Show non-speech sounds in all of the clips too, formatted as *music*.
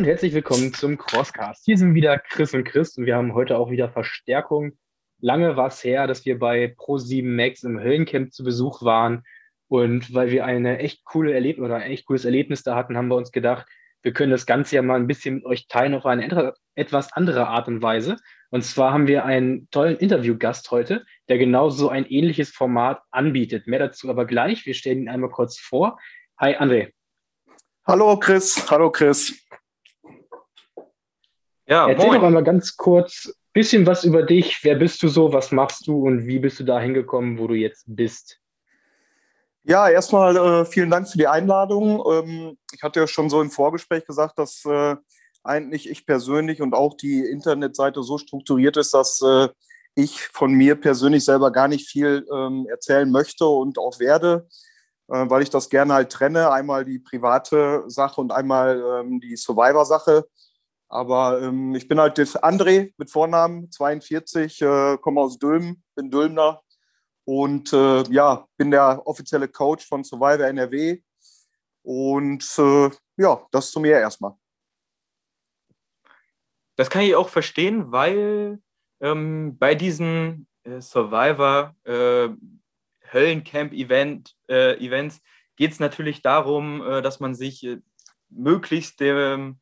und herzlich willkommen zum Crosscast. Hier sind wieder Chris und Chris und wir haben heute auch wieder Verstärkung. Lange war es her, dass wir bei Pro7 Max im Höllencamp zu Besuch waren und weil wir eine echt coole Erlebnis oder ein echt cooles Erlebnis da hatten, haben wir uns gedacht, wir können das Ganze ja mal ein bisschen mit euch teilen auf eine etwas andere Art und Weise. Und zwar haben wir einen tollen Interviewgast heute, der genauso ein ähnliches Format anbietet. Mehr dazu aber gleich. Wir stellen ihn einmal kurz vor. Hi, André. Hallo, Chris. Hallo, Chris. Ja, Erzähl moin. doch einmal ganz kurz ein bisschen was über dich. Wer bist du so? Was machst du und wie bist du da hingekommen, wo du jetzt bist? Ja, erstmal äh, vielen Dank für die Einladung. Ähm, ich hatte ja schon so im Vorgespräch gesagt, dass äh, eigentlich ich persönlich und auch die Internetseite so strukturiert ist, dass äh, ich von mir persönlich selber gar nicht viel ähm, erzählen möchte und auch werde, äh, weil ich das gerne halt trenne. Einmal die private Sache und einmal ähm, die Survivor-Sache. Aber ähm, ich bin halt André mit Vornamen, 42, äh, komme aus Dülmen, bin Dülmner und äh, ja, bin der offizielle Coach von Survivor NRW. Und äh, ja, das zu mir erstmal. Das kann ich auch verstehen, weil ähm, bei diesen äh, Survivor äh, Höllencamp-Event, äh, Events geht es natürlich darum, dass man sich möglichst dem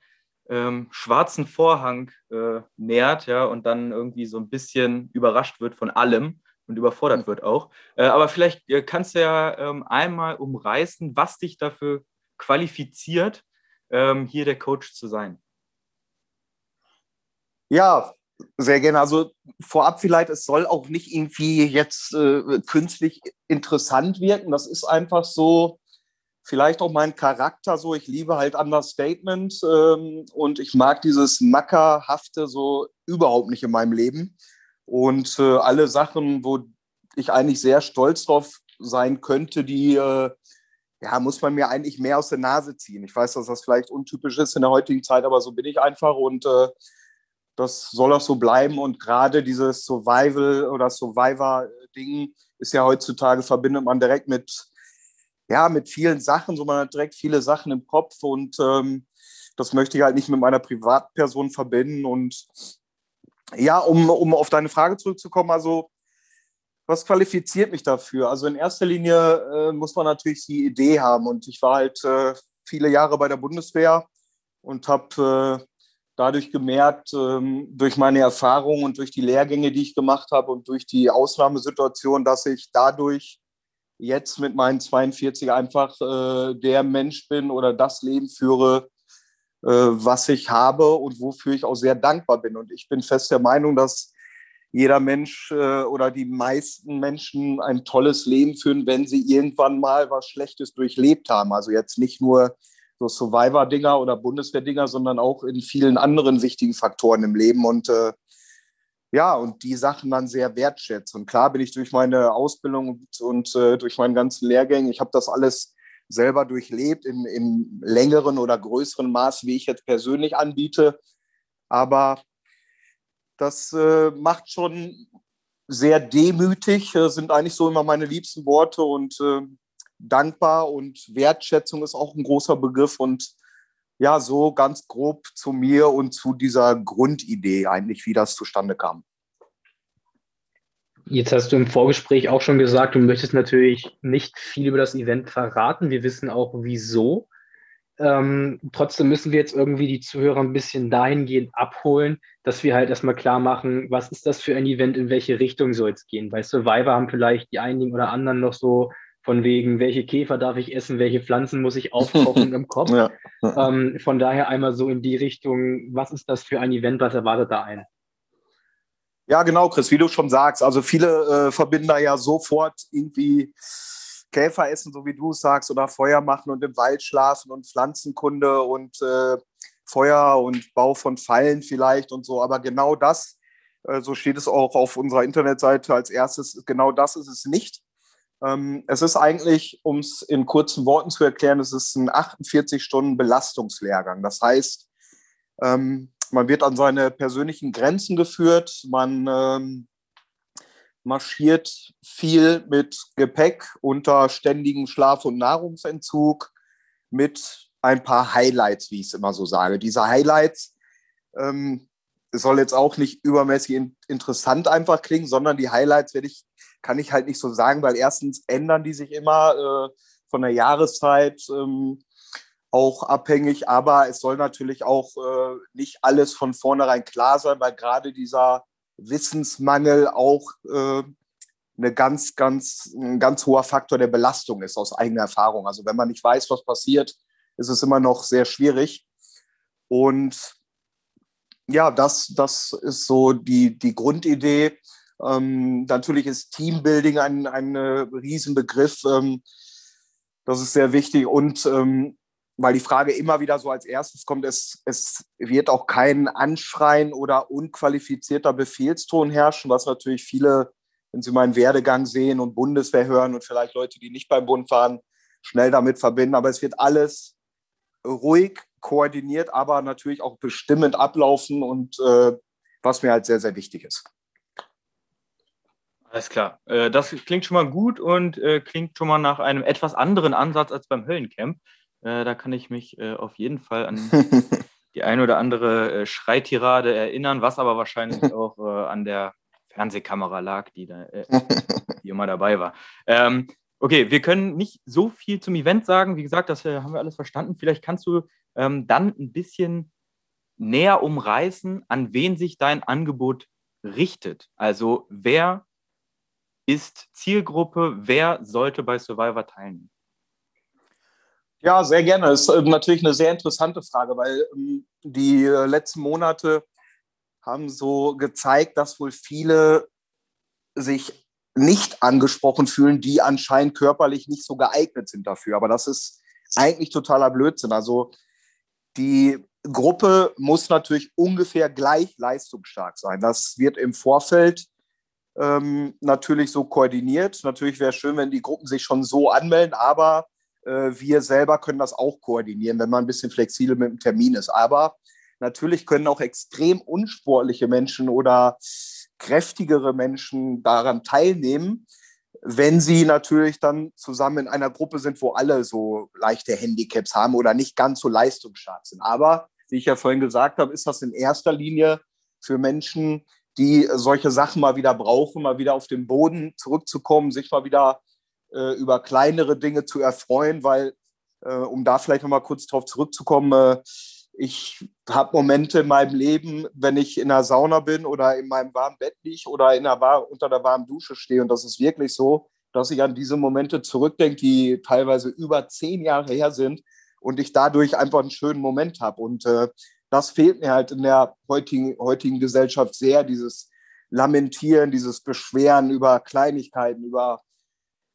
ähm, schwarzen Vorhang äh, nähert, ja, und dann irgendwie so ein bisschen überrascht wird von allem und überfordert wird auch. Äh, aber vielleicht äh, kannst du ja ähm, einmal umreißen, was dich dafür qualifiziert, ähm, hier der Coach zu sein. Ja, sehr gerne. Also vorab vielleicht, es soll auch nicht irgendwie jetzt äh, künstlich interessant wirken. Das ist einfach so, vielleicht auch mein Charakter so. Ich liebe halt Understatement ähm, und ich mag dieses Mackerhafte so überhaupt nicht in meinem Leben. Und äh, alle Sachen, wo ich eigentlich sehr stolz drauf sein könnte, die äh, ja, muss man mir eigentlich mehr aus der Nase ziehen. Ich weiß, dass das vielleicht untypisch ist in der heutigen Zeit, aber so bin ich einfach und äh, das soll auch so bleiben. Und gerade dieses Survival oder Survivor-Ding ist ja heutzutage verbindet man direkt mit ja, mit vielen Sachen, so man hat direkt viele Sachen im Kopf und ähm, das möchte ich halt nicht mit meiner Privatperson verbinden. Und ja, um, um auf deine Frage zurückzukommen, also was qualifiziert mich dafür? Also in erster Linie äh, muss man natürlich die Idee haben und ich war halt äh, viele Jahre bei der Bundeswehr und habe äh, dadurch gemerkt, ähm, durch meine Erfahrungen und durch die Lehrgänge, die ich gemacht habe und durch die Ausnahmesituation, dass ich dadurch jetzt mit meinen 42 einfach äh, der Mensch bin oder das Leben führe, äh, was ich habe und wofür ich auch sehr dankbar bin. Und ich bin fest der Meinung, dass jeder Mensch äh, oder die meisten Menschen ein tolles Leben führen, wenn sie irgendwann mal was Schlechtes durchlebt haben. Also jetzt nicht nur so Survivor-Dinger oder Bundeswehr-Dinger, sondern auch in vielen anderen wichtigen Faktoren im Leben. Und äh, ja, und die Sachen dann sehr wertschätze. Und klar bin ich durch meine Ausbildung und, und äh, durch meinen ganzen Lehrgängen, ich habe das alles selber durchlebt, in, in längeren oder größeren Maß, wie ich jetzt persönlich anbiete. Aber das äh, macht schon sehr demütig, äh, sind eigentlich so immer meine liebsten Worte und äh, dankbar und Wertschätzung ist auch ein großer Begriff und ja, so ganz grob zu mir und zu dieser Grundidee eigentlich, wie das zustande kam. Jetzt hast du im Vorgespräch auch schon gesagt, du möchtest natürlich nicht viel über das Event verraten. Wir wissen auch wieso. Ähm, trotzdem müssen wir jetzt irgendwie die Zuhörer ein bisschen dahingehend abholen, dass wir halt erstmal klar machen, was ist das für ein Event, in welche Richtung soll es gehen. Bei Survivor haben vielleicht die einigen oder anderen noch so von wegen, welche Käfer darf ich essen, welche Pflanzen muss ich aufkochen im *laughs* Kopf. Ja. *laughs* Ähm, von daher einmal so in die Richtung, was ist das für ein Event, was erwartet da einen? Ja, genau, Chris, wie du schon sagst. Also viele äh, verbinden da ja sofort irgendwie Käfer essen, so wie du es sagst, oder Feuer machen und im Wald schlafen und Pflanzenkunde und äh, Feuer und Bau von Fallen vielleicht und so. Aber genau das, äh, so steht es auch auf unserer Internetseite als erstes, genau das ist es nicht. Ähm, es ist eigentlich, um es in kurzen Worten zu erklären, es ist ein 48 Stunden Belastungslehrgang. Das heißt, ähm, man wird an seine persönlichen Grenzen geführt, man ähm, marschiert viel mit Gepäck unter ständigem Schlaf- und Nahrungsentzug, mit ein paar Highlights, wie ich es immer so sage. Diese Highlights ähm, soll jetzt auch nicht übermäßig in, interessant einfach klingen, sondern die Highlights werde ich, kann ich halt nicht so sagen, weil erstens ändern die sich immer äh, von der Jahreszeit ähm, auch abhängig, aber es soll natürlich auch äh, nicht alles von vornherein klar sein, weil gerade dieser Wissensmangel auch äh, eine ganz, ganz, ein ganz hoher Faktor der Belastung ist aus eigener Erfahrung. Also wenn man nicht weiß, was passiert, ist es immer noch sehr schwierig. Und ja, das, das ist so die, die Grundidee. Ähm, natürlich ist Teambuilding ein, ein Riesenbegriff. Ähm, das ist sehr wichtig. Und ähm, weil die Frage immer wieder so als erstes kommt, es, es wird auch kein Anschreien oder unqualifizierter Befehlston herrschen, was natürlich viele, wenn sie meinen Werdegang sehen und Bundeswehr hören und vielleicht Leute, die nicht beim Bund fahren, schnell damit verbinden. Aber es wird alles ruhig, koordiniert, aber natürlich auch bestimmend ablaufen und äh, was mir halt sehr, sehr wichtig ist. Alles klar. Äh, das klingt schon mal gut und äh, klingt schon mal nach einem etwas anderen Ansatz als beim Höllencamp. Äh, da kann ich mich auf jeden Fall an *laughs* die eine oder andere Schreitirade erinnern, was aber wahrscheinlich *laughs* auch an der Fernsehkamera lag, die, da, die immer dabei war. Ähm, okay, wir können nicht so viel zum Event sagen. Wie gesagt, das haben wir alles verstanden. Vielleicht kannst du ähm, dann ein bisschen näher umreißen, an wen sich dein Angebot richtet. Also wer ist Zielgruppe, wer sollte bei Survivor teilnehmen? Ja, sehr gerne. Das ist äh, natürlich eine sehr interessante Frage, weil ähm, die äh, letzten Monate haben so gezeigt, dass wohl viele sich nicht angesprochen fühlen, die anscheinend körperlich nicht so geeignet sind dafür. Aber das ist eigentlich totaler Blödsinn. Also die Gruppe muss natürlich ungefähr gleich leistungsstark sein. Das wird im Vorfeld ähm, natürlich so koordiniert. Natürlich wäre es schön, wenn die Gruppen sich schon so anmelden, aber äh, wir selber können das auch koordinieren, wenn man ein bisschen flexibel mit dem Termin ist. Aber natürlich können auch extrem unsportliche Menschen oder kräftigere Menschen daran teilnehmen wenn sie natürlich dann zusammen in einer Gruppe sind, wo alle so leichte Handicaps haben oder nicht ganz so leistungsstark sind. Aber wie ich ja vorhin gesagt habe, ist das in erster Linie für Menschen, die solche Sachen mal wieder brauchen, mal wieder auf den Boden zurückzukommen, sich mal wieder äh, über kleinere Dinge zu erfreuen, weil, äh, um da vielleicht noch mal kurz drauf zurückzukommen, äh, ich habe Momente in meinem Leben, wenn ich in der Sauna bin oder in meinem warmen Bett liege oder in der, unter der warmen Dusche stehe. Und das ist wirklich so, dass ich an diese Momente zurückdenke, die teilweise über zehn Jahre her sind und ich dadurch einfach einen schönen Moment habe. Und äh, das fehlt mir halt in der heutigen, heutigen Gesellschaft sehr, dieses Lamentieren, dieses Beschweren über Kleinigkeiten, über,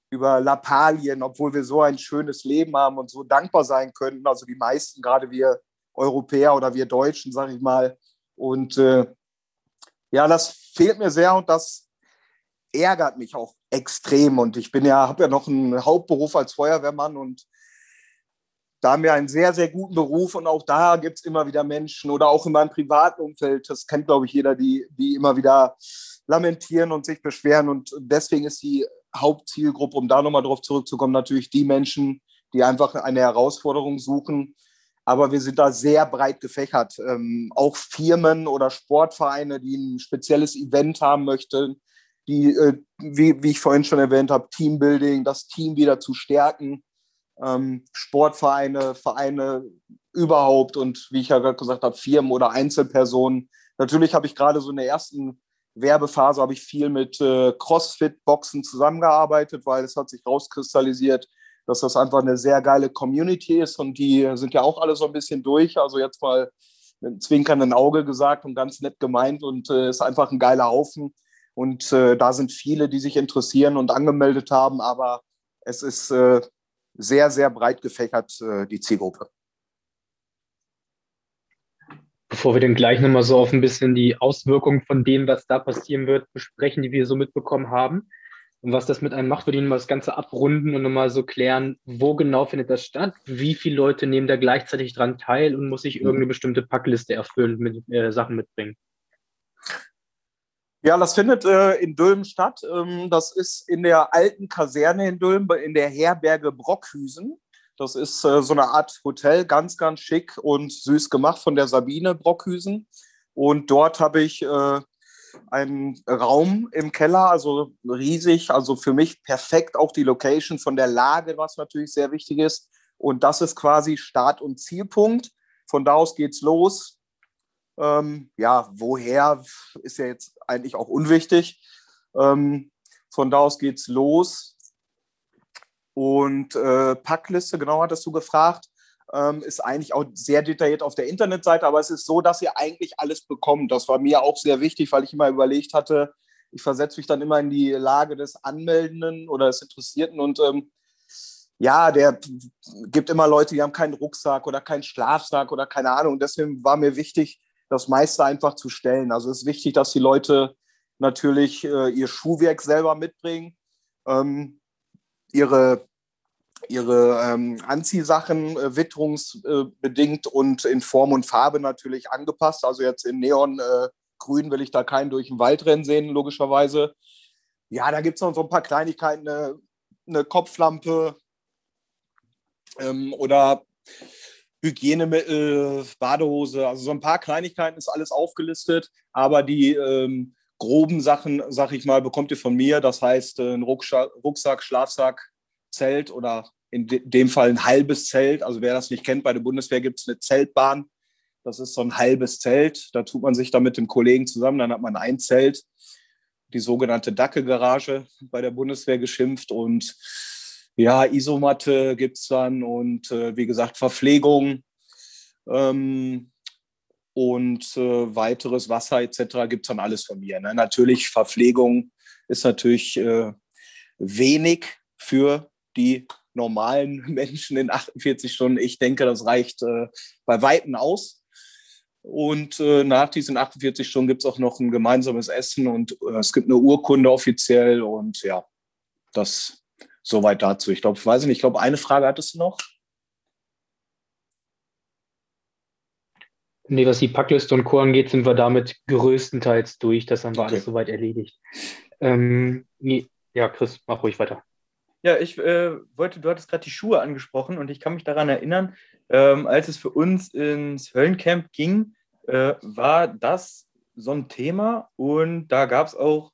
über Lappalien, obwohl wir so ein schönes Leben haben und so dankbar sein könnten. Also die meisten, gerade wir Europäer oder wir Deutschen, sage ich mal. Und äh, ja, das fehlt mir sehr und das ärgert mich auch extrem. Und ich bin ja, habe ja noch einen Hauptberuf als Feuerwehrmann und da haben wir einen sehr, sehr guten Beruf und auch da gibt es immer wieder Menschen oder auch in meinem privaten Umfeld, das kennt, glaube ich, jeder, die, die immer wieder lamentieren und sich beschweren. Und deswegen ist die Hauptzielgruppe, um da nochmal drauf zurückzukommen, natürlich die Menschen, die einfach eine Herausforderung suchen aber wir sind da sehr breit gefächert. Ähm, auch Firmen oder Sportvereine, die ein spezielles Event haben möchten, die, äh, wie, wie ich vorhin schon erwähnt habe, Teambuilding, das Team wieder zu stärken. Ähm, Sportvereine, Vereine überhaupt und wie ich ja gerade gesagt habe, Firmen oder Einzelpersonen. Natürlich habe ich gerade so in der ersten Werbephase habe ich viel mit äh, CrossFit-Boxen zusammengearbeitet, weil es hat sich rauskristallisiert, dass das einfach eine sehr geile Community ist und die sind ja auch alle so ein bisschen durch. Also jetzt mal mit einem zwinkernden Auge gesagt und ganz nett gemeint und äh, ist einfach ein geiler Haufen. Und äh, da sind viele, die sich interessieren und angemeldet haben, aber es ist äh, sehr, sehr breit gefächert, äh, die Zielgruppe. Bevor wir dann gleich nochmal so auf ein bisschen die Auswirkungen von dem, was da passieren wird, besprechen, die wir so mitbekommen haben, und was das mit einem macht, würde ich mal das Ganze abrunden und nochmal so klären, wo genau findet das statt, wie viele Leute nehmen da gleichzeitig dran teil und muss ich mhm. irgendeine bestimmte Packliste erfüllen, mit äh, Sachen mitbringen. Ja, das findet äh, in Dülmen statt. Ähm, das ist in der alten Kaserne in Dülmen, in der Herberge Brockhüsen. Das ist äh, so eine Art Hotel, ganz, ganz schick und süß gemacht von der Sabine Brockhüsen. Und dort habe ich äh, einen Raum im Keller, also riesig, also für mich perfekt auch die Location von der Lage, was natürlich sehr wichtig ist. Und das ist quasi Start- und Zielpunkt. Von da aus geht's los. Ähm, ja, woher ist ja jetzt eigentlich auch unwichtig. Ähm, von da aus geht's los. Und äh, Packliste, genau hattest du gefragt, ähm, ist eigentlich auch sehr detailliert auf der Internetseite, aber es ist so, dass ihr eigentlich alles bekommt. Das war mir auch sehr wichtig, weil ich immer überlegt hatte, ich versetze mich dann immer in die Lage des Anmeldenden oder des Interessierten und ähm, ja, der gibt immer Leute, die haben keinen Rucksack oder keinen Schlafsack oder keine Ahnung. Deswegen war mir wichtig, das meiste einfach zu stellen. Also es ist wichtig, dass die Leute natürlich äh, ihr Schuhwerk selber mitbringen, ähm, ihre, ihre ähm, Anziehsachen äh, witterungsbedingt und in Form und Farbe natürlich angepasst. Also jetzt in Neongrün äh, will ich da keinen durch den Wald rennen sehen, logischerweise. Ja, da gibt es noch so ein paar Kleinigkeiten, eine, eine Kopflampe ähm, oder Hygienemittel, Badehose, also so ein paar Kleinigkeiten ist alles aufgelistet, aber die ähm, groben Sachen, sag ich mal, bekommt ihr von mir. Das heißt, äh, ein Rucksack, Schlafsack, Zelt oder in dem Fall ein halbes Zelt. Also wer das nicht kennt, bei der Bundeswehr gibt es eine Zeltbahn. Das ist so ein halbes Zelt. Da tut man sich dann mit dem Kollegen zusammen. Dann hat man ein Zelt, die sogenannte Dacke-Garage bei der Bundeswehr geschimpft. Und ja, Isomatte gibt es dann und äh, wie gesagt, Verpflegung ähm, und äh, weiteres Wasser etc. gibt es dann alles von mir. Ne? Natürlich, Verpflegung ist natürlich äh, wenig für die normalen *laughs* Menschen in 48 Stunden. Ich denke, das reicht äh, bei Weitem aus. Und äh, nach diesen 48 Stunden gibt es auch noch ein gemeinsames Essen und äh, es gibt eine Urkunde offiziell und ja, das Soweit dazu. Ich glaube, ich weiß nicht, ich glaube, eine Frage hattest du noch. Nee, was die Packliste und Co. angeht, sind wir damit größtenteils durch. Das haben wir okay. alles soweit erledigt. Ähm, nee, ja, Chris, mach ruhig weiter. Ja, ich äh, wollte, du hattest gerade die Schuhe angesprochen und ich kann mich daran erinnern, ähm, als es für uns ins Höllencamp ging, äh, war das so ein Thema und da gab es auch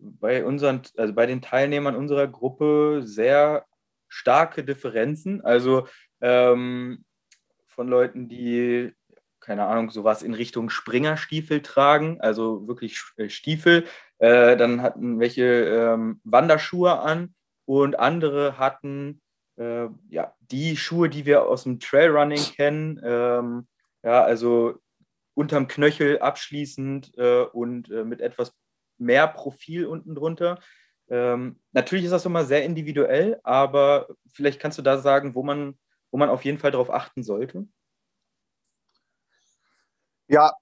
bei unseren, also bei den Teilnehmern unserer Gruppe sehr starke Differenzen. Also ähm, von Leuten, die, keine Ahnung, sowas in Richtung Springerstiefel tragen, also wirklich äh, Stiefel. Äh, dann hatten welche ähm, Wanderschuhe an und andere hatten äh, ja, die Schuhe, die wir aus dem Trailrunning kennen. Ähm, ja, also unterm Knöchel abschließend äh, und äh, mit etwas mehr Profil unten drunter. Ähm, natürlich ist das immer sehr individuell, aber vielleicht kannst du da sagen, wo man, wo man auf jeden Fall darauf achten sollte. Ja,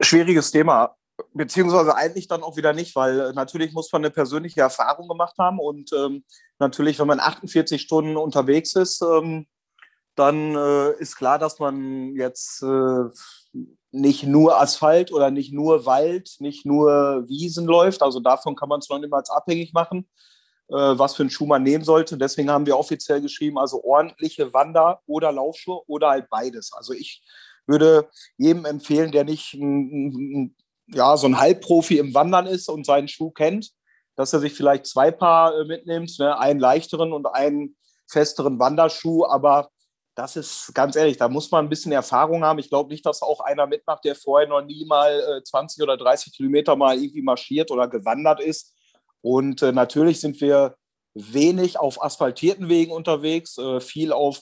schwieriges Thema. Beziehungsweise eigentlich dann auch wieder nicht, weil natürlich muss man eine persönliche Erfahrung gemacht haben und ähm, natürlich, wenn man 48 Stunden unterwegs ist, ähm, dann äh, ist klar, dass man jetzt äh, nicht nur Asphalt oder nicht nur Wald, nicht nur Wiesen läuft. Also davon kann man es noch niemals abhängig machen, äh, was für einen Schuh man nehmen sollte. Deswegen haben wir offiziell geschrieben, also ordentliche Wander- oder Laufschuhe oder halt beides. Also ich würde jedem empfehlen, der nicht ein, ja, so ein Halbprofi im Wandern ist und seinen Schuh kennt, dass er sich vielleicht zwei Paar äh, mitnimmt, ne? einen leichteren und einen festeren Wanderschuh, aber das ist ganz ehrlich, da muss man ein bisschen Erfahrung haben. Ich glaube nicht, dass auch einer mitmacht, der vorher noch nie mal äh, 20 oder 30 Kilometer mal irgendwie marschiert oder gewandert ist. Und äh, natürlich sind wir wenig auf asphaltierten Wegen unterwegs, äh, viel auf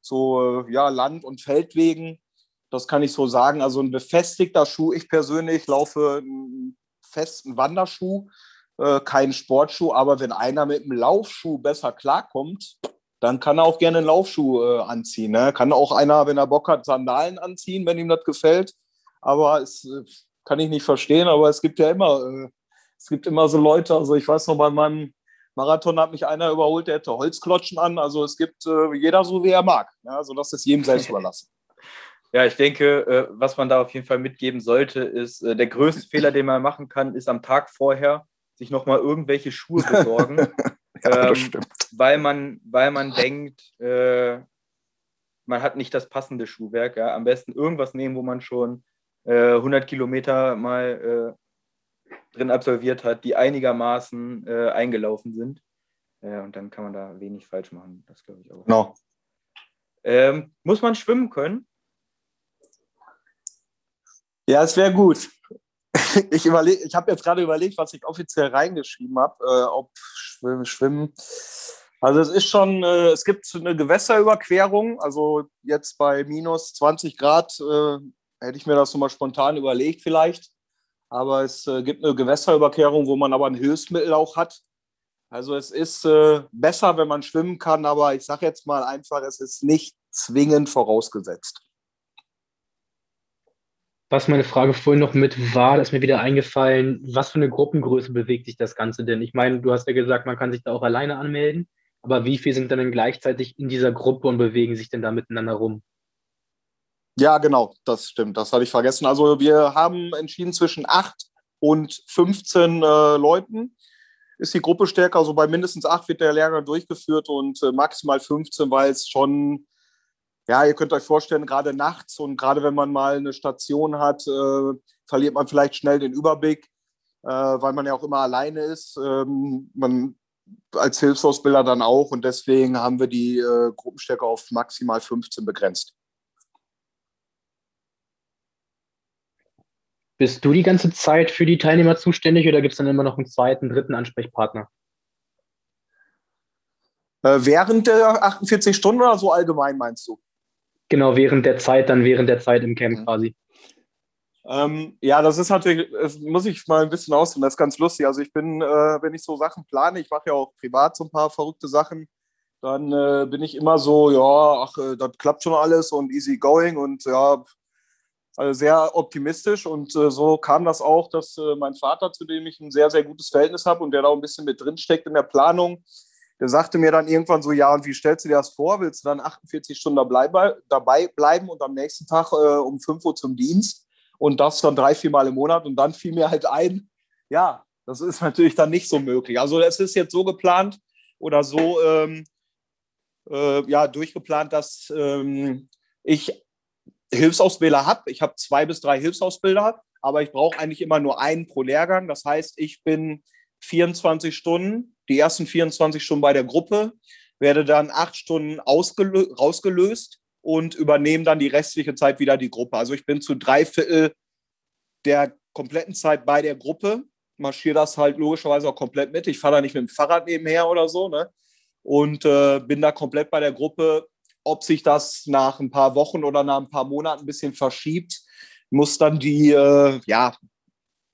so äh, ja, Land- und Feldwegen. Das kann ich so sagen. Also ein befestigter Schuh. Ich persönlich laufe einen festen Wanderschuh, äh, keinen Sportschuh. Aber wenn einer mit einem Laufschuh besser klarkommt, dann kann er auch gerne einen Laufschuh äh, anziehen. Ne? Kann auch einer, wenn er Bock hat, Sandalen anziehen, wenn ihm das gefällt. Aber es äh, kann ich nicht verstehen, aber es gibt ja immer, äh, es gibt immer so Leute, also ich weiß noch, bei meinem Marathon hat mich einer überholt, der hätte Holzklotschen an. Also es gibt äh, jeder so, wie er mag. Ja? Also das ist jedem selbst überlassen. *laughs* Ja, ich denke, äh, was man da auf jeden Fall mitgeben sollte, ist, äh, der größte Fehler, den man machen kann, ist am Tag vorher sich nochmal irgendwelche Schuhe besorgen. *laughs* *laughs* ja, ähm, weil, man, weil man denkt, äh, man hat nicht das passende Schuhwerk. Ja. Am besten irgendwas nehmen, wo man schon äh, 100 Kilometer mal äh, drin absolviert hat, die einigermaßen äh, eingelaufen sind. und dann kann man da wenig falsch machen. Das glaube ich auch. No. Ähm, muss man schwimmen können? Ja, es wäre gut. *laughs* Ich, ich habe jetzt gerade überlegt, was ich offiziell reingeschrieben habe, äh, ob Schwimmen, Schwimmen. Also es ist schon, äh, es gibt eine Gewässerüberquerung. Also jetzt bei minus 20 Grad äh, hätte ich mir das nochmal spontan überlegt vielleicht. Aber es äh, gibt eine Gewässerüberquerung, wo man aber ein Hilfsmittel auch hat. Also es ist äh, besser, wenn man schwimmen kann, aber ich sage jetzt mal einfach, es ist nicht zwingend vorausgesetzt. Was meine Frage vorhin noch mit war, ist mir wieder eingefallen, was für eine Gruppengröße bewegt sich das Ganze denn? Ich meine, du hast ja gesagt, man kann sich da auch alleine anmelden, aber wie viele sind dann gleichzeitig in dieser Gruppe und bewegen sich denn da miteinander rum? Ja, genau, das stimmt, das hatte ich vergessen. Also wir haben entschieden zwischen 8 und 15 äh, Leuten ist die Gruppe stärker. Also bei mindestens 8 wird der Lehrgang durchgeführt und äh, maximal 15, weil es schon ja, ihr könnt euch vorstellen, gerade nachts und gerade wenn man mal eine Station hat, äh, verliert man vielleicht schnell den Überblick, äh, weil man ja auch immer alleine ist. Ähm, man als Hilfsausbilder dann auch und deswegen haben wir die äh, Gruppenstärke auf maximal 15 begrenzt. Bist du die ganze Zeit für die Teilnehmer zuständig oder gibt es dann immer noch einen zweiten, dritten Ansprechpartner? Äh, während der 48 Stunden oder so allgemein meinst du? Genau, während der Zeit, dann während der Zeit im Camp quasi. Ähm, ja, das ist natürlich, das muss ich mal ein bisschen ausdrücken, das ist ganz lustig. Also ich bin, äh, wenn ich so Sachen plane, ich mache ja auch privat so ein paar verrückte Sachen, dann äh, bin ich immer so, ja, ach, äh, das klappt schon alles und easy going und ja, also sehr optimistisch und äh, so kam das auch, dass äh, mein Vater, zu dem ich ein sehr, sehr gutes Verhältnis habe und der da auch ein bisschen mit drin steckt in der Planung, der sagte mir dann irgendwann so, ja, und wie stellst du dir das vor? Willst du dann 48 Stunden dabei bleiben und am nächsten Tag äh, um 5 Uhr zum Dienst und das dann drei, vier Mal im Monat? Und dann fiel mir halt ein, ja, das ist natürlich dann nicht so möglich. Also es ist jetzt so geplant oder so ähm, äh, ja, durchgeplant, dass ähm, ich Hilfsausbilder habe. Ich habe zwei bis drei Hilfsausbilder, aber ich brauche eigentlich immer nur einen pro Lehrgang. Das heißt, ich bin 24 Stunden, die ersten 24 Stunden bei der Gruppe, werde dann acht Stunden rausgelöst und übernehme dann die restliche Zeit wieder die Gruppe. Also ich bin zu drei Viertel der kompletten Zeit bei der Gruppe, marschiere das halt logischerweise auch komplett mit. Ich fahre da nicht mit dem Fahrrad nebenher oder so, ne? Und äh, bin da komplett bei der Gruppe. Ob sich das nach ein paar Wochen oder nach ein paar Monaten ein bisschen verschiebt, muss dann die, äh, ja,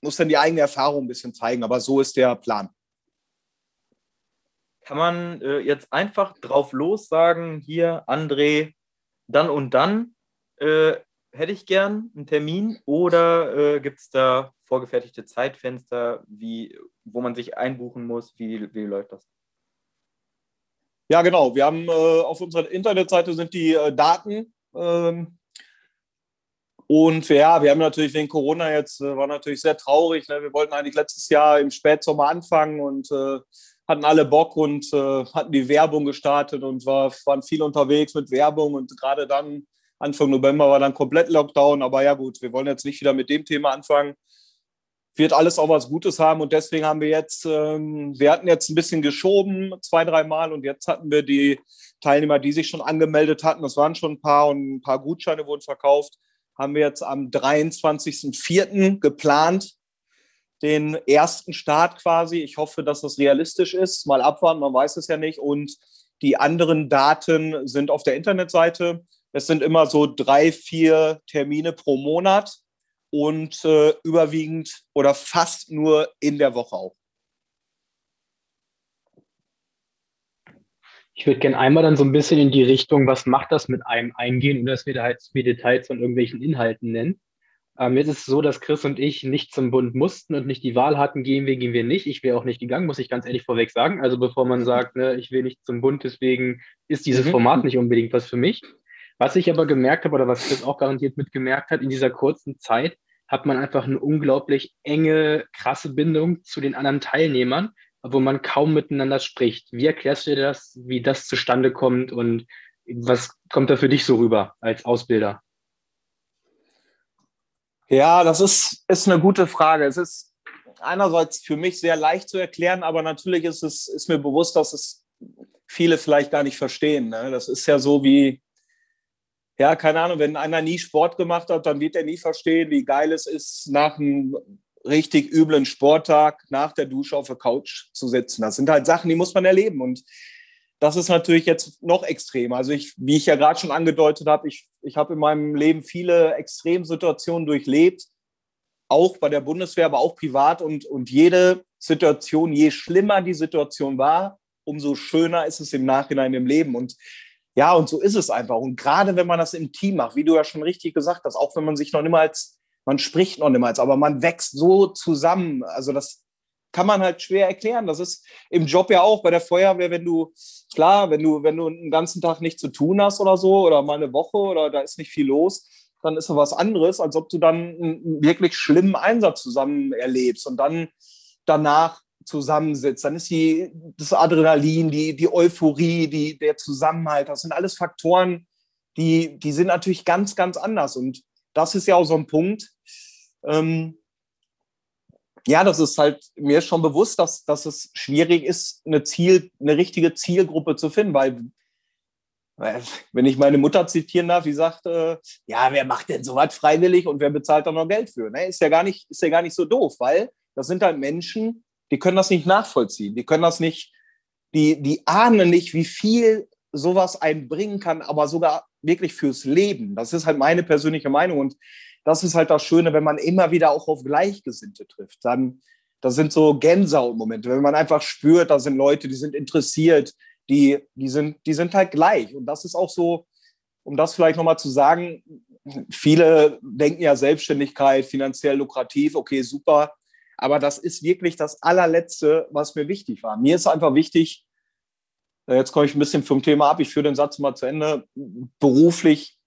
muss dann die eigene Erfahrung ein bisschen zeigen, aber so ist der Plan. Kann man äh, jetzt einfach drauf los sagen, hier, André, dann und dann äh, hätte ich gern einen Termin oder äh, gibt es da vorgefertigte Zeitfenster, wie, wo man sich einbuchen muss? Wie, wie läuft das? Ja, genau. Wir haben äh, auf unserer Internetseite sind die äh, Daten ähm, und ja, wir haben natürlich wegen Corona jetzt, äh, war natürlich sehr traurig. Ne? Wir wollten eigentlich letztes Jahr im Spätsommer anfangen und hatten alle Bock und äh, hatten die Werbung gestartet und war, waren viel unterwegs mit Werbung. Und gerade dann, Anfang November, war dann komplett Lockdown. Aber ja, gut, wir wollen jetzt nicht wieder mit dem Thema anfangen. Wird alles auch was Gutes haben und deswegen haben wir jetzt, ähm, wir hatten jetzt ein bisschen geschoben, zwei, drei Mal und jetzt hatten wir die Teilnehmer, die sich schon angemeldet hatten. Das waren schon ein paar und ein paar Gutscheine wurden verkauft haben wir jetzt am 23.04. geplant, den ersten Start quasi. Ich hoffe, dass das realistisch ist. Mal abwarten, man weiß es ja nicht. Und die anderen Daten sind auf der Internetseite. Es sind immer so drei, vier Termine pro Monat und äh, überwiegend oder fast nur in der Woche auch. Ich würde gerne einmal dann so ein bisschen in die Richtung, was macht das mit einem eingehen und dass wir da halt viele Details von irgendwelchen Inhalten nennen. Ähm, jetzt ist es so, dass Chris und ich nicht zum Bund mussten und nicht die Wahl hatten, gehen wir, gehen wir nicht. Ich wäre auch nicht gegangen, muss ich ganz ehrlich vorweg sagen. Also bevor man sagt, ne, ich will nicht zum Bund, deswegen ist dieses mhm. Format nicht unbedingt was für mich. Was ich aber gemerkt habe oder was Chris auch garantiert mitgemerkt hat, in dieser kurzen Zeit hat man einfach eine unglaublich enge, krasse Bindung zu den anderen Teilnehmern, wo man kaum miteinander spricht. Wie erklärst du dir das, wie das zustande kommt und Was kommt da für dich so rüber als Ausbilder? Ja, das ist, ist eine gute Frage. Es ist einerseits für mich sehr leicht zu erklären, aber natürlich ist es ist mir bewusst, dass es viele vielleicht gar nicht verstehen. Ne? Das ist ja so wie, ja, keine Ahnung, wenn einer nie Sport gemacht hat, dann wird er nie verstehen, wie geil es ist, nach einem richtig üblen Sporttag nach der Dusche auf der Couch zu sitzen. Das sind halt Sachen, die muss man erleben. Und das ist natürlich jetzt noch extremer. Also ich, wie ich ja gerade schon angedeutet habe, ich, ich habe in meinem Leben viele Extremsituationen durchlebt, auch bei der Bundeswehr, aber auch privat. Und, und jede Situation, je schlimmer die Situation war, umso schöner ist es im Nachhinein im Leben. Und ja, und so ist es einfach. Und gerade wenn man das im Team macht, wie du ja schon richtig gesagt hast, auch wenn man sich noch niemals, man spricht noch niemals, aber man wächst so zusammen. Also das kann man halt schwer erklären. Das ist im Job ja auch bei der Feuerwehr, wenn du, klar, wenn du, wenn du einen ganzen Tag nichts zu tun hast oder so, oder mal eine Woche oder da ist nicht viel los, dann ist das was anderes, als ob du dann einen wirklich schlimmen Einsatz zusammen erlebst und dann danach zusammensitzt. Dann ist die, das Adrenalin, die, die Euphorie, die, der Zusammenhalt, das sind alles Faktoren, die, die sind natürlich ganz, ganz anders. Und das ist ja auch so ein Punkt. Ähm, ja, das ist halt mir schon bewusst, dass, dass es schwierig ist, eine, Ziel, eine richtige Zielgruppe zu finden, weil wenn ich meine Mutter zitieren darf, die sagt, äh, ja, wer macht denn sowas freiwillig und wer bezahlt da noch Geld für? Ne? Ist, ja gar nicht, ist ja gar nicht so doof, weil das sind halt Menschen, die können das nicht nachvollziehen. Die können das nicht, die, die ahnen nicht, wie viel sowas einbringen kann, aber sogar wirklich fürs Leben. Das ist halt meine persönliche Meinung. Und das ist halt das Schöne, wenn man immer wieder auch auf Gleichgesinnte trifft. Dann, das sind so Gänsehautmomente, wenn man einfach spürt, da sind Leute, die sind interessiert, die, die, sind, die sind halt gleich. Und das ist auch so, um das vielleicht nochmal zu sagen, viele denken ja Selbstständigkeit, finanziell lukrativ, okay, super. Aber das ist wirklich das allerletzte, was mir wichtig war. Mir ist einfach wichtig, äh, jetzt komme ich ein bisschen vom Thema ab, ich führe den Satz mal zu Ende, beruflich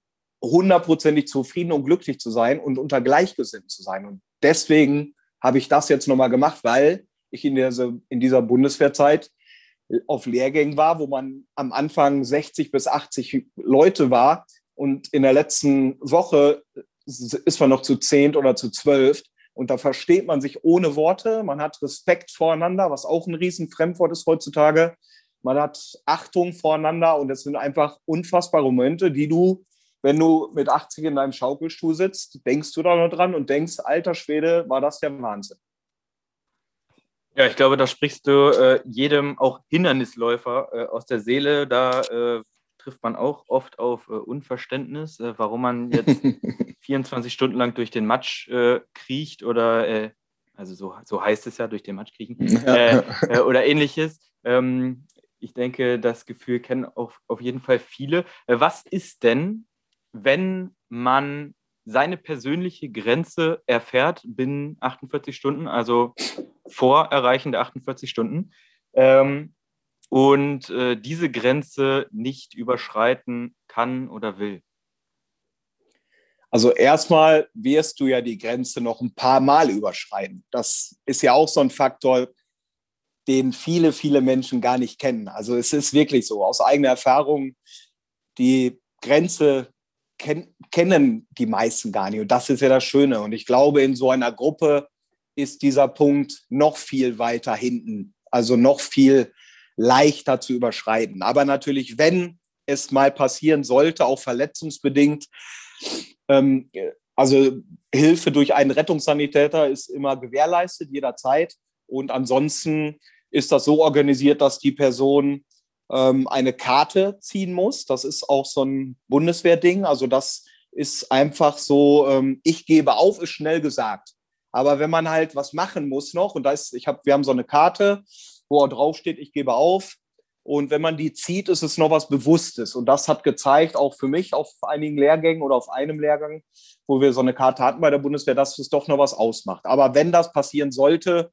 hundertprozentig zufrieden und glücklich zu sein und unter Gleichgesinnten zu sein. Und deswegen habe ich das jetzt nochmal gemacht, weil ich in dieser, in dieser Bundeswehrzeit auf Lehrgängen war, wo man am Anfang 60 bis 80 Leute war und in der letzten Woche ist man noch zu zehnt oder zu zwölf. Und da versteht man sich ohne Worte. Man hat Respekt voreinander, was auch ein riesen Fremdwort ist heutzutage. Man hat Achtung voreinander und es sind einfach unfassbare Momente, die du, wenn du mit 80 in deinem Schaukelstuhl sitzt, denkst du da noch dran und denkst, alter Schwede, war das der Wahnsinn. Ja, ich glaube, da sprichst du äh, jedem auch Hindernisläufer äh, aus der Seele. Da äh, trifft man auch oft auf äh, Unverständnis, äh, warum man jetzt *laughs* 24 Stunden lang durch den Matsch äh, kriecht oder, also so, so heißt es ja, durch den Matsch kriechen oder ähnliches. Ähm, ich denke, das Gefühl kennen auf, auf jeden Fall viele. was ist denn, wenn man seine persönliche Grenze erfährt binnen 48 Stunden, also vor Erreichen der 48 Stunden, ähm, und äh, diese Grenze nicht überschreiten kann oder will? Also erstmal wirst du ja die Grenze noch ein paar Mal überschreiten. Das ist ja auch so ein Faktor, den viele, viele Menschen gar nicht kennen. Also es ist wirklich so, aus eigener Erfahrung, die Grenze ken kennen die meisten gar nicht. Und das ist ja das Schöne. Und ich glaube, in so einer Gruppe ist dieser Punkt noch viel weiter hinten, also noch viel leichter zu überschreiten. Aber natürlich, wenn es mal passieren sollte, auch verletzungsbedingt, ähm, also Hilfe durch einen Rettungssanitäter ist immer gewährleistet, jederzeit. Und ansonsten ist das so organisiert, dass die Person ähm, eine Karte ziehen muss. Das ist auch so ein Bundeswehrding. Also das ist einfach so, ähm, ich gebe auf, ist schnell gesagt. Aber wenn man halt was machen muss noch, und da ist, ich hab, wir haben so eine Karte, wo drauf steht, ich gebe auf. Und wenn man die zieht, ist es noch was Bewusstes. Und das hat gezeigt, auch für mich auf einigen Lehrgängen oder auf einem Lehrgang, wo wir so eine Karte hatten bei der Bundeswehr, dass es doch noch was ausmacht. Aber wenn das passieren sollte,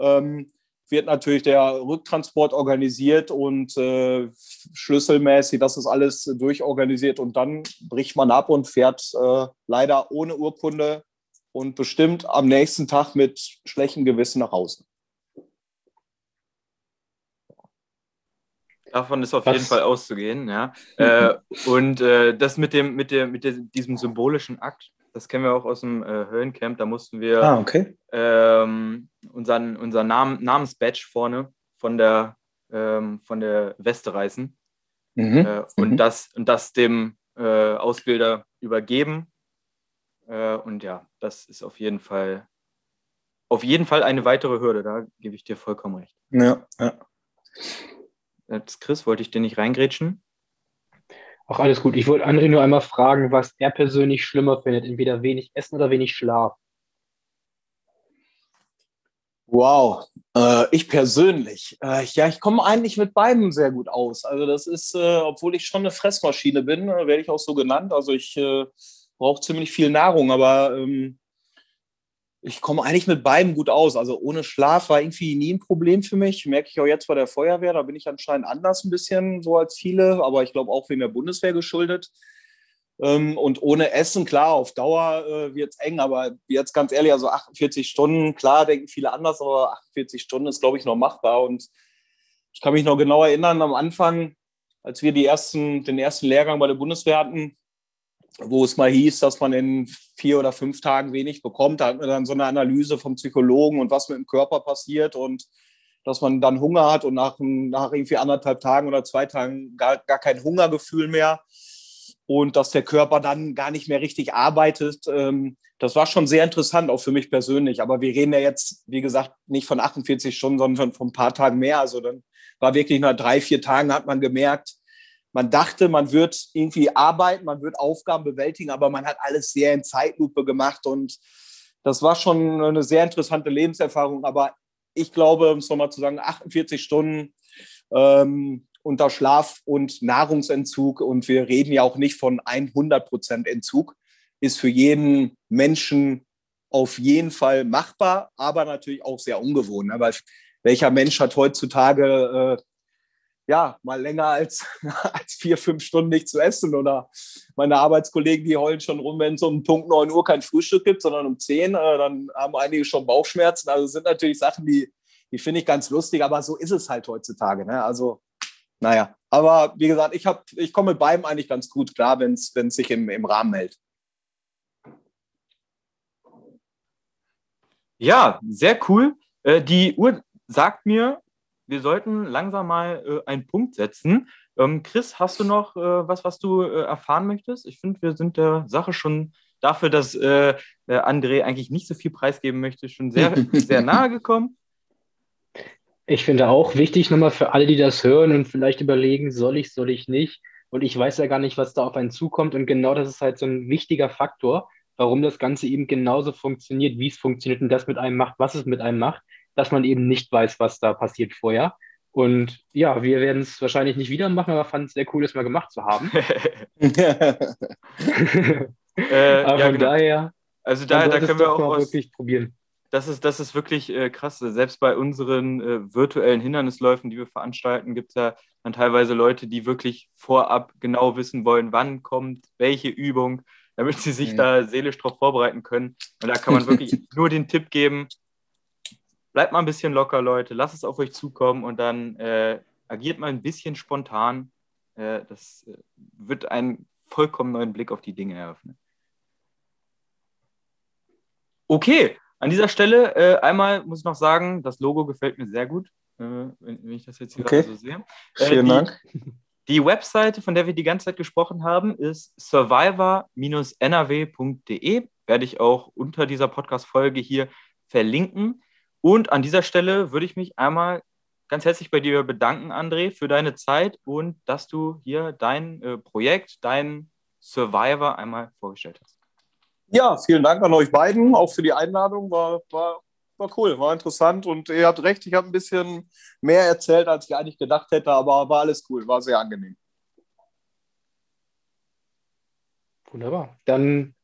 ähm, wird natürlich der Rücktransport organisiert und äh, schlüsselmäßig, das ist alles durchorganisiert und dann bricht man ab und fährt äh, leider ohne Urkunde und bestimmt am nächsten Tag mit schlechtem Gewissen nach Hause. Davon ist auf Was? jeden Fall auszugehen, ja. äh, und äh, das mit dem, mit dem, mit dem, diesem symbolischen Akt, das kennen wir auch aus dem äh, Höhlencamp. Da mussten wir ah, okay. ähm, unseren, unseren Namen, Namensbadge vorne von der, ähm, von der Weste reißen mhm. äh, und, mhm. das, und das dem äh, Ausbilder übergeben. Äh, und ja, das ist auf jeden Fall auf jeden Fall eine weitere Hürde, da gebe ich dir vollkommen recht. Ja, ja. Jetzt, Chris, wollte ich dir nicht reingrätschen? Auch alles gut. Ich wollte André nur einmal fragen, was er persönlich schlimmer findet, entweder wenig Essen oder wenig Schlaf. Wow, äh, ich persönlich. Äh, ja, ich komme eigentlich mit beiden sehr gut aus. Also das ist, äh, obwohl ich schon eine Fressmaschine bin, äh, werde ich auch so genannt. Also ich äh, brauche ziemlich viel Nahrung, aber ähm, ich komme eigentlich mit beiden gut aus. Also ohne Schlaf war irgendwie nie ein Problem für mich. Merke ich auch jetzt bei der Feuerwehr. Da bin ich anscheinend anders ein bisschen so als viele, aber ich glaube auch wegen der Bundeswehr geschuldet. Ähm, und ohne Essen, klar, auf Dauer äh, wird es eng, aber jetzt ganz ehrlich, also 48 Stunden, klar, denken viele anders, aber 48 Stunden ist, glaube ich, noch machbar. Und ich kann mich noch genau erinnern, am Anfang, als wir die ersten, den ersten Lehrgang bei der Bundeswehr hatten, wo es mal hieß, dass man in vier oder fünf Tagen wenig bekommt. Da hatten wir dann so eine Analyse vom Psychologen und was mit dem Körper passiert und dass man dann Hunger hat und nach, nach irgendwie anderthalb Tagen oder zwei Tagen gar, gar kein Hungergefühl mehr und dass der Körper dann gar nicht mehr richtig arbeitet. Ähm, das war schon sehr interessant, auch für mich persönlich. Aber wir reden ja jetzt, wie gesagt, nicht von 48 Stunden, sondern von ein paar Tagen mehr. Also dann war wirklich nach drei, vier Tagen hat man gemerkt, man dachte, man wird irgendwie arbeiten, man wird Aufgaben bewältigen, aber man hat alles sehr in Zeitlupe gemacht und das war schon eine sehr interessante Lebenserfahrung. Aber ich glaube, um es nochmal zu sagen, 48 Stunden ähm, unter Schlaf- und Nahrungsentzug und wir reden ja auch nicht von 100 Prozent Entzug, ist für jeden Menschen auf jeden Fall machbar, aber natürlich auch sehr ungewohnt. Aber ne? welcher Mensch hat heutzutage äh, ja, mal länger als, *laughs* als vier, fünf Stunden nicht zu essen. Oder meine Arbeitskollegen, die heulen schon rum, wenn es um Punkt 9 Uhr kein Frühstück gibt, sondern um 10, äh, dann haben einige schon Bauchschmerzen. Also sind natürlich Sachen, die, die finde ich ganz lustig, aber so ist es halt heutzutage. Ne? Also, naja, aber wie gesagt, ich, ich komme mit beidem eigentlich ganz gut klar, wenn es sich im, im Rahmen hält. Ja, sehr cool. Äh, die Uhr sagt mir, wir sollten langsam mal äh, einen Punkt setzen. Ähm, Chris, hast du noch äh, was, was du äh, erfahren möchtest? Ich finde, wir sind der Sache schon dafür, dass äh, André eigentlich nicht so viel preisgeben möchte, schon sehr, *laughs* sehr nahe gekommen. Ich finde auch wichtig nochmal für alle, die das hören und vielleicht überlegen, soll ich, soll ich nicht. Und ich weiß ja gar nicht, was da auf einen zukommt. Und genau das ist halt so ein wichtiger Faktor, warum das Ganze eben genauso funktioniert, wie es funktioniert und das mit einem macht, was es mit einem macht dass man eben nicht weiß, was da passiert vorher. Und ja, wir werden es wahrscheinlich nicht wieder machen, aber fanden es sehr cool, es mal gemacht zu haben. *laughs* *laughs* äh, aber ja, von genau. daher, also daher, da können wir auch aus, wirklich probieren. Das ist, das ist wirklich äh, krass. Selbst bei unseren äh, virtuellen Hindernisläufen, die wir veranstalten, gibt es ja dann teilweise Leute, die wirklich vorab genau wissen wollen, wann kommt welche Übung, damit sie sich mhm. da seelisch darauf vorbereiten können. Und da kann man wirklich *laughs* nur den Tipp geben, bleibt mal ein bisschen locker, Leute, lasst es auf euch zukommen und dann äh, agiert mal ein bisschen spontan. Äh, das äh, wird einen vollkommen neuen Blick auf die Dinge eröffnen. Okay, an dieser Stelle äh, einmal muss ich noch sagen, das Logo gefällt mir sehr gut, äh, wenn, wenn, ich das jetzt hier okay. so sehe. Äh, Vielen die, Dank. *laughs* Die Webseite, von der wir die ganze Zeit gesprochen haben, ist survivor-nrw.de. Werde ich auch unter dieser Podcast-Folge hier verlinken. Und an dieser Stelle würde ich mich einmal ganz herzlich bei dir bedanken, André, für deine Zeit und dass du hier dein äh, Projekt, dein Survivor einmal vorgestellt hast. Ja, vielen Dank an euch beiden, auch für die Einladung. War, war, war cool, war interessant und ihr habt recht, ich habe ein bisschen mehr erzählt, als ich eigentlich gedacht hätte, aber war alles cool, war sehr angenehm. Wunderbar. Dann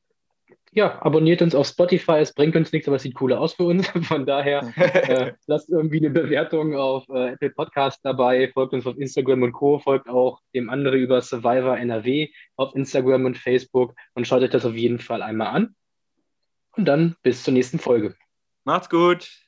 ja, abonniert uns auf Spotify. Es bringt uns nichts, aber es sieht cooler aus für uns. *laughs* Von daher äh, *laughs* lasst irgendwie eine Bewertung auf äh, Apple Podcast dabei. Folgt uns auf Instagram und Co. Folgt auch dem anderen über Survivor NRW auf Instagram und Facebook und schaut euch das auf jeden Fall einmal an. Und dann bis zur nächsten Folge. Macht's gut.